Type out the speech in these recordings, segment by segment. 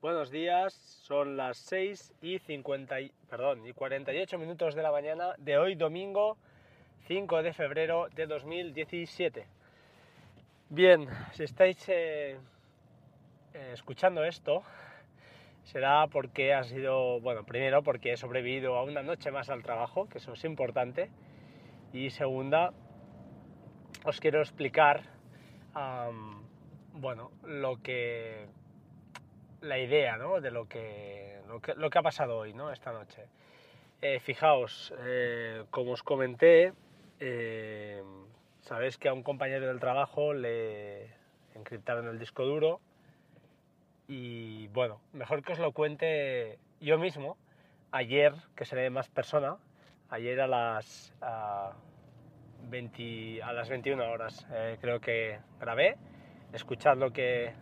Buenos días, son las 6 y, 50 y, perdón, y 48 minutos de la mañana de hoy, domingo 5 de febrero de 2017. Bien, si estáis eh, eh, escuchando esto, será porque ha sido, bueno, primero porque he sobrevivido a una noche más al trabajo, que eso es importante, y segunda, os quiero explicar, bueno, lo que la idea ¿no? de lo que, lo que, lo que ha pasado hoy, ¿no? esta noche. Eh, fijaos, eh, como os comenté, eh, sabéis que a un compañero del trabajo le encriptaron el disco duro y bueno, mejor que os lo cuente yo mismo. Ayer, que seré más persona, ayer a las, a 20, a las 21 horas creo que grabé, escuchad lo que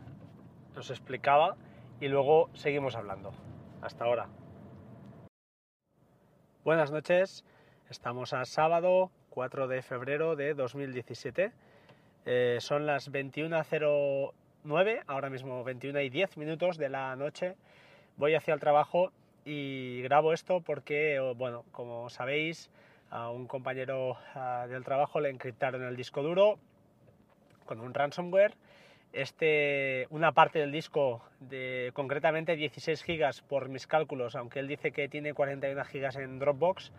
os explicaba y luego seguimos hablando. Hasta ahora. Buenas noches, estamos a sábado 4 de febrero de 2017. Eh, son las 21.09, ahora mismo 21 y 10 minutos de la noche. Voy hacia el trabajo y grabo esto porque, bueno, como sabéis, a un compañero uh, del trabajo le encriptaron el disco duro con un ransomware este, una parte del disco de concretamente 16 gigas por mis cálculos, aunque él dice que tiene 41 gigas en Dropbox,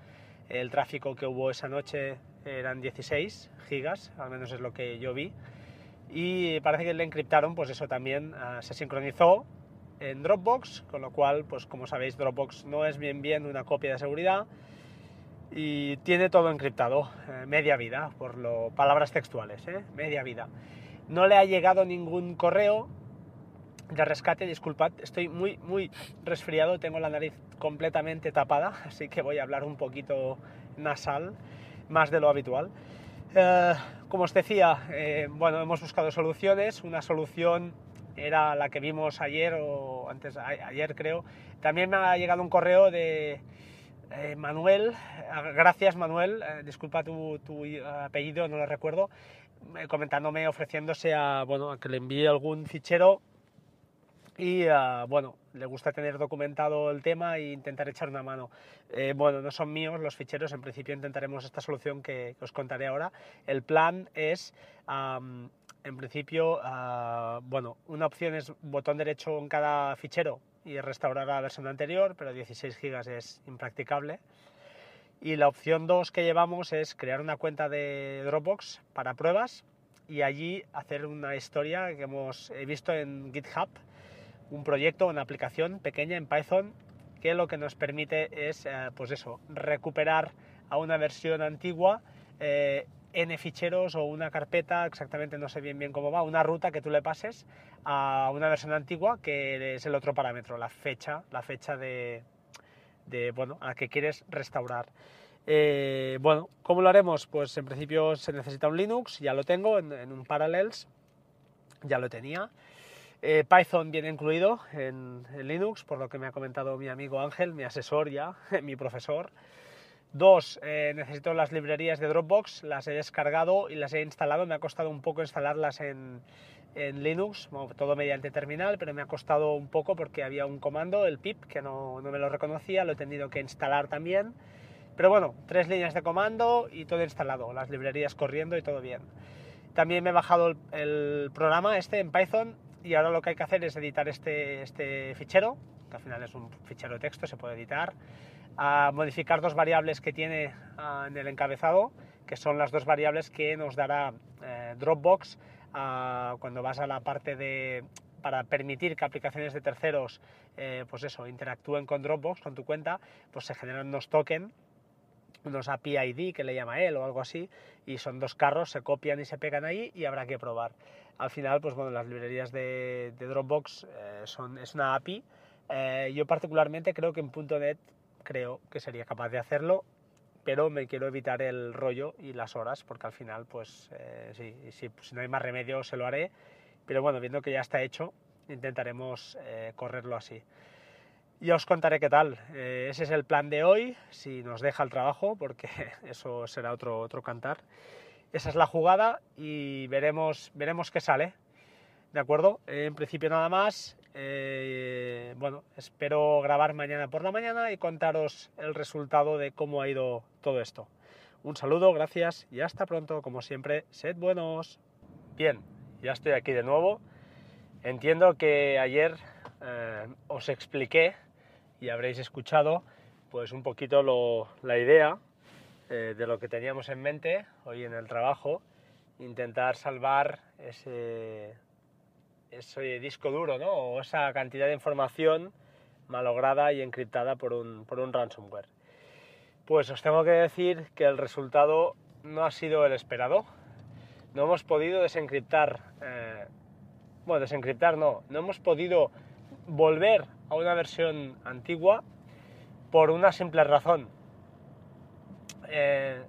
el tráfico que hubo esa noche eran 16 gigas, al menos es lo que yo vi, y parece que le encriptaron, pues eso también uh, se sincronizó en Dropbox, con lo cual, pues como sabéis, Dropbox no es bien bien una copia de seguridad y tiene todo encriptado, eh, media vida, por lo palabras textuales, ¿eh? media vida. No le ha llegado ningún correo de rescate, disculpad, estoy muy, muy resfriado, tengo la nariz completamente tapada, así que voy a hablar un poquito nasal, más de lo habitual. Eh, como os decía, eh, bueno, hemos buscado soluciones, una solución era la que vimos ayer o antes, ayer creo. También me ha llegado un correo de eh, Manuel, gracias Manuel, disculpa tu, tu, apellido, no lo recuerdo, comentándome, ofreciéndose a, bueno, a que le envíe algún fichero y uh, bueno, le gusta tener documentado el tema e intentar echar una mano. Eh, bueno, no son míos los ficheros, en principio intentaremos esta solución que, que os contaré ahora. El plan es, um, en principio, uh, bueno, una opción es botón derecho en cada fichero y restaurar la versión anterior, pero 16 GB es impracticable. Y la opción 2 que llevamos es crear una cuenta de Dropbox para pruebas y allí hacer una historia que hemos visto en GitHub, un proyecto, una aplicación pequeña en Python que lo que nos permite es, eh, pues eso, recuperar a una versión antigua eh, n ficheros o una carpeta, exactamente no sé bien bien cómo va, una ruta que tú le pases a una versión antigua que es el otro parámetro, la fecha, la fecha de, de bueno, a la que quieres restaurar. Eh, bueno, ¿cómo lo haremos? Pues en principio se necesita un Linux, ya lo tengo en, un Parallels, ya lo tenía. Eh, Python viene incluido en, Linux, por lo que me ha comentado mi amigo Ángel, mi asesor ya, mi profesor. Dos, eh, necesito las librerías de Dropbox, las he descargado y las he instalado. Me ha costado un poco instalarlas en, en Linux, todo mediante terminal, pero me ha costado un poco porque había un comando, el pip, que no, no, me lo reconocía, lo he tenido que instalar también. Pero bueno, tres líneas de comando y todo instalado, las librerías corriendo y todo bien. También me he bajado el, el programa este en Python y ahora lo que hay que hacer es editar este, este fichero, que al final es un fichero de texto, se puede editar, a modificar dos variables que tiene uh, en el encabezado, que son las dos variables que nos dará eh, Dropbox uh, cuando vas a la parte de para permitir que aplicaciones de terceros eh, pues eso, interactúen con Dropbox, con tu cuenta, pues se generan unos tokens unos API ID que le llama él o algo así, y son dos carros, se copian y se pegan ahí y habrá que probar. Al final, pues bueno, las librerías de, de Dropbox eh, son, es una API. Eh, yo particularmente creo que en .NET creo que sería capaz de hacerlo, pero me quiero evitar el rollo y las horas, porque al final, pues eh, sí, si no hay más remedio se lo haré, pero bueno, viendo que ya está hecho, intentaremos correrlo así. Ya os contaré qué tal. Eh, ese es el plan de hoy, si nos deja el trabajo, porque eso será otro, otro cantar. Esa es la jugada y veremos, veremos qué sale. ¿De acuerdo? En principio nada más. Eh, bueno, espero grabar mañana por la mañana y contaros el resultado de cómo ha ido todo esto. Un saludo, gracias y hasta pronto. Como siempre, sed buenos. Bien, ya estoy aquí de nuevo. Entiendo que ayer eh, os expliqué y habréis escuchado pues un poquito la idea eh, de lo que teníamos en mente hoy en el trabajo, intentar salvar ese, ese disco duro, ¿no? O esa cantidad de información malograda y encriptada por un, por un ransomware. Pues os tengo que decir que el resultado no ha sido el esperado. No hemos podido desencriptar, eh, bueno, desencriptar no, no hemos podido volver a una versión antigua por una simple razón. Eh,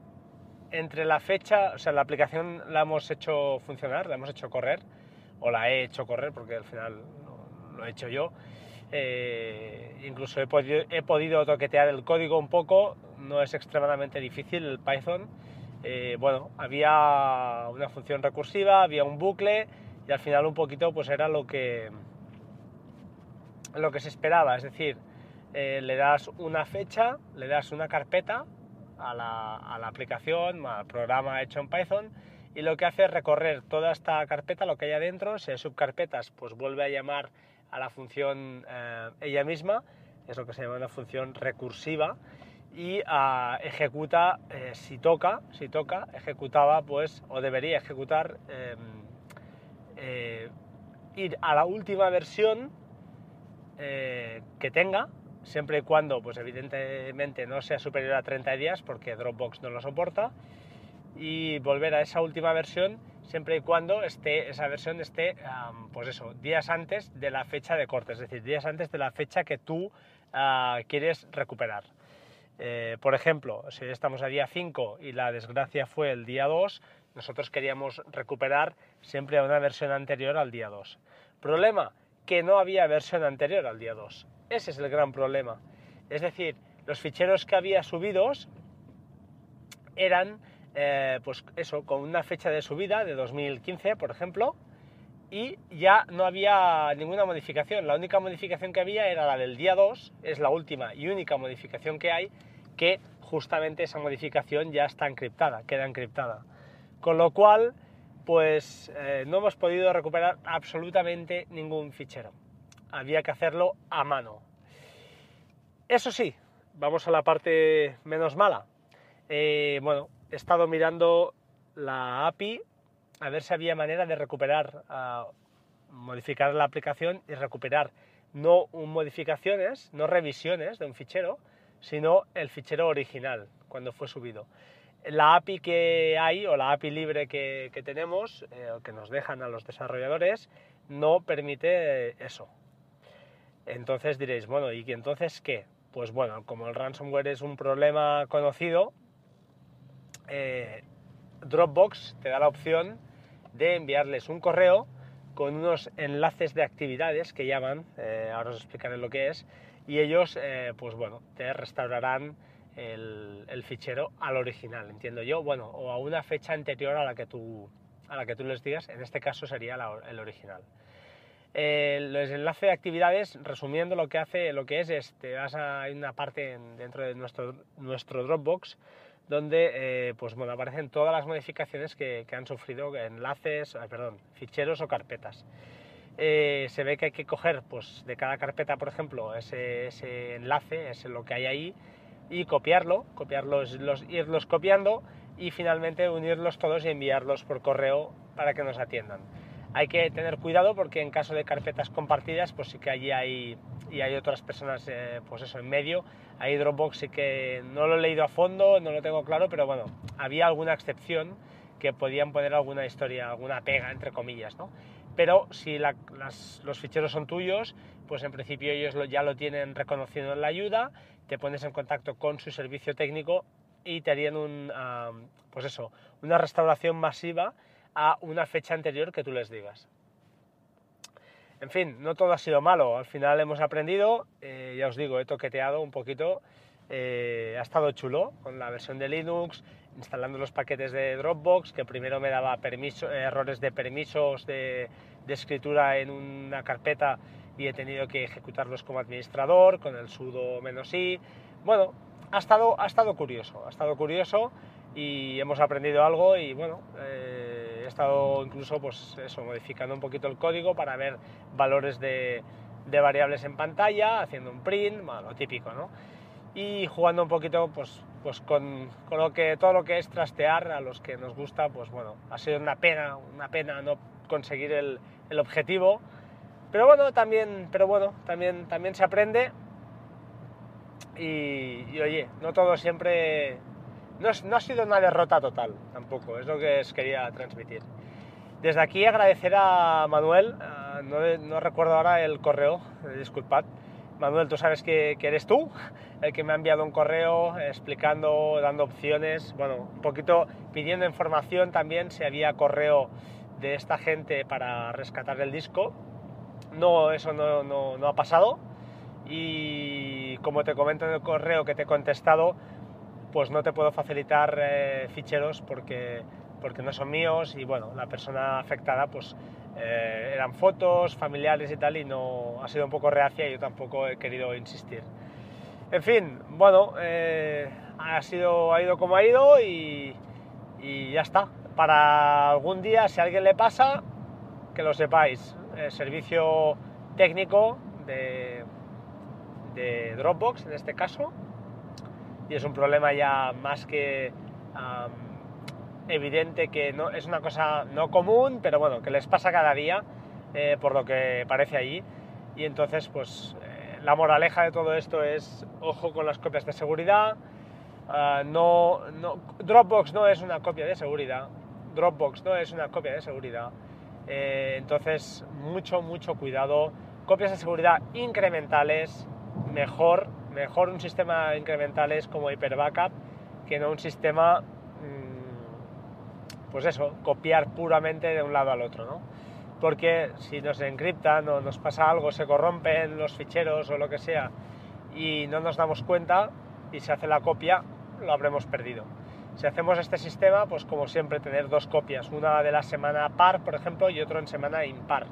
entre la fecha, o sea, la aplicación la hemos hecho funcionar, la hemos hecho correr, o la he hecho correr porque al final lo, he hecho yo. Eh, incluso he podido, he podido, toquetear el código un poco, no es extremadamente difícil el Python. Eh, bueno, había una función recursiva, había un bucle y al final un poquito pues era lo que, lo que se esperaba, es decir, eh, le das una fecha, le das una carpeta a la, a la aplicación, al programa hecho en Python y lo que hace es recorrer toda esta carpeta, lo que hay adentro, si hay subcarpetas, pues vuelve a llamar a la función eh, ella misma, es lo que se llama una función recursiva, y ah, ejecuta, eh, si toca, si toca, ejecutaba, pues, o debería ejecutar, em, eh, ir a la última versión que tenga, siempre y cuando, pues evidentemente no sea superior a 30 días, porque Dropbox no lo soporta, y volver a esa última versión siempre y cuando esté, esa versión esté, pues eso, días antes de la fecha de corte, es decir, días antes de la fecha que tú ah, quieres recuperar. Eh, por ejemplo, si estamos a día 5 y la desgracia fue el día 2, nosotros queríamos recuperar siempre a una versión anterior al día 2. Problema, que no había versión anterior al día 2. Ese es el gran problema. Es decir, los ficheros que había subidos eran eh, pues eso, con una fecha de subida de 2015, por ejemplo, y ya no había ninguna modificación. La única modificación que había era la del día 2, es la última y única modificación que hay, que justamente esa modificación ya está encriptada, queda encriptada. Con lo cual, pues eh, no hemos podido recuperar absolutamente ningún fichero. Había que hacerlo a mano. Eso sí, vamos a la parte menos mala. Eh, bueno, he estado mirando la API a ver si había manera de recuperar, modificar la aplicación y recuperar no modificaciones, no revisiones de un fichero, sino el fichero original cuando fue subido. La API que hay o la API libre que, tenemos, eh, que nos dejan a los desarrolladores, no permite eso. Entonces diréis, bueno, ¿y entonces qué? Pues bueno, como el ransomware es un problema conocido, eh, Dropbox te da la opción de enviarles un correo con unos enlaces de actividades que llaman, eh, ahora os explicaré lo que es, y ellos, eh, pues bueno, te restaurarán el, fichero al original, entiendo yo, bueno, o a una fecha anterior a la que tú, a la que tú les digas, en este caso sería el original. los enlaces de actividades, resumiendo lo que hace, lo que es, es te vas a hay una parte dentro de nuestro, nuestro Dropbox donde eh, pues, bueno, aparecen todas las modificaciones que, han sufrido enlaces, perdón, ficheros o carpetas. Eh, se ve que hay que coger pues, de cada carpeta, por ejemplo, ese, enlace, es lo que hay ahí, y copiarlo, copiarlos, los, irlos copiando y finalmente unirlos todos y enviarlos por correo para que nos atiendan. Hay que tener cuidado porque en caso de carpetas compartidas, pues sí que allí hay, y hay otras personas, eh, pues eso, en medio. Ahí Dropbox sí que no lo he leído a fondo, no lo tengo claro, pero bueno, había alguna excepción que podían poner alguna historia, alguna pega, entre comillas, ¿no? Pero si los ficheros son tuyos, pues en principio ellos ya lo tienen reconocido en la ayuda, te pones en contacto con su servicio técnico y te harían un, pues eso, una restauración masiva a una fecha anterior que tú les digas. En fin, no todo ha sido malo, al final hemos aprendido, eh, ya os digo, he toqueteado un poquito, eh, ha estado chulo con la versión de Linux, instalando los paquetes de Dropbox, que primero me daba errores de permisos de, escritura en una carpeta y he tenido que ejecutarlos como administrador con el sudo menos i. Bueno, ha estado, ha estado curioso, ha estado curioso y hemos aprendido algo y bueno, eh, he estado incluso pues eso, modificando un poquito el código para ver valores de, de variables en pantalla, haciendo un print, lo típico, ¿no? Y jugando un poquito pues, pues con, con, lo que, todo lo que es trastear a los que nos gusta, pues bueno, ha sido una pena, una pena no conseguir el, objetivo, pero bueno, también, pero bueno, también, también se aprende y oye, no todo siempre no, ha sido una derrota total tampoco, es lo que os quería transmitir. Desde aquí agradecer a Manuel, uh, no, no, recuerdo ahora el correo, eh, disculpad. Manuel, tú sabes que, eres tú, el que me ha enviado un correo explicando, dando opciones, bueno, un poquito pidiendo información también si había correo de esta gente para rescatar el disco. No, eso no, no, no ha pasado y como te comento en el correo que te he contestado, pues no te puedo facilitar eh, ficheros porque, porque no son míos y bueno, la persona afectada pues eh, eran fotos, familiares y tal y no ha sido un poco reacia y yo tampoco he querido insistir. En fin, bueno, eh, ha, sido, ha ido como ha ido y, y, ya está. Para algún día, si a alguien le pasa, que lo sepáis, el servicio técnico de, de Dropbox en este caso, y es un problema ya más que evidente que no, es una cosa no común, pero bueno, que les pasa cada día, eh, por lo que parece allí. Y entonces, pues eh, la moraleja de todo esto es ojo con las copias de seguridad. Uh, no, no, Dropbox no es una copia de seguridad. Dropbox no es una copia de seguridad. Eh, entonces, mucho, mucho cuidado. Copias de seguridad incrementales, mejor mejor un sistema incrementales como Hyper Backup que no un sistema, mm, pues eso, copiar puramente de un lado al otro, ¿no? Porque si nos encriptan o nos pasa algo, se corrompen los ficheros o lo que sea y no nos damos cuenta y se hace la copia, lo habremos perdido. Si hacemos este sistema, pues como siempre, tener dos copias, una de la semana par, por ejemplo, y otra en semana impar.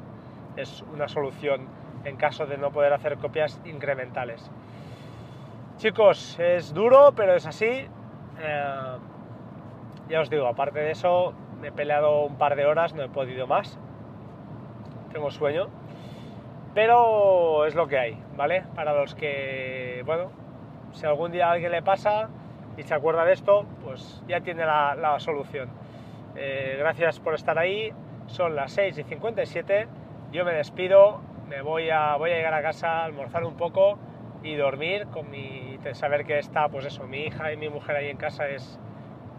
Es una solución en caso de no poder hacer copias incrementales. Chicos, es duro, pero es así. Eh, ya os digo, aparte de eso, me he peleado un par de horas, no he podido más. Tengo sueño. Pero es lo que hay, ¿vale? Para los que, bueno, si algún día a alguien le pasa y se acuerda de esto, pues ya tiene la, solución. Eh, gracias por estar ahí. Son las 6 y 57. Yo me despido. Me voy a, voy a llegar a casa, a almorzar un poco y dormir con mi saber que está pues eso mi hija y mi mujer ahí en casa es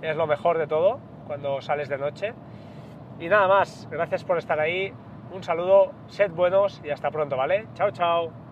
es lo mejor de todo cuando sales de noche. Y nada más gracias por estar ahí. Un saludo sed buenos y hasta pronto vale chao chao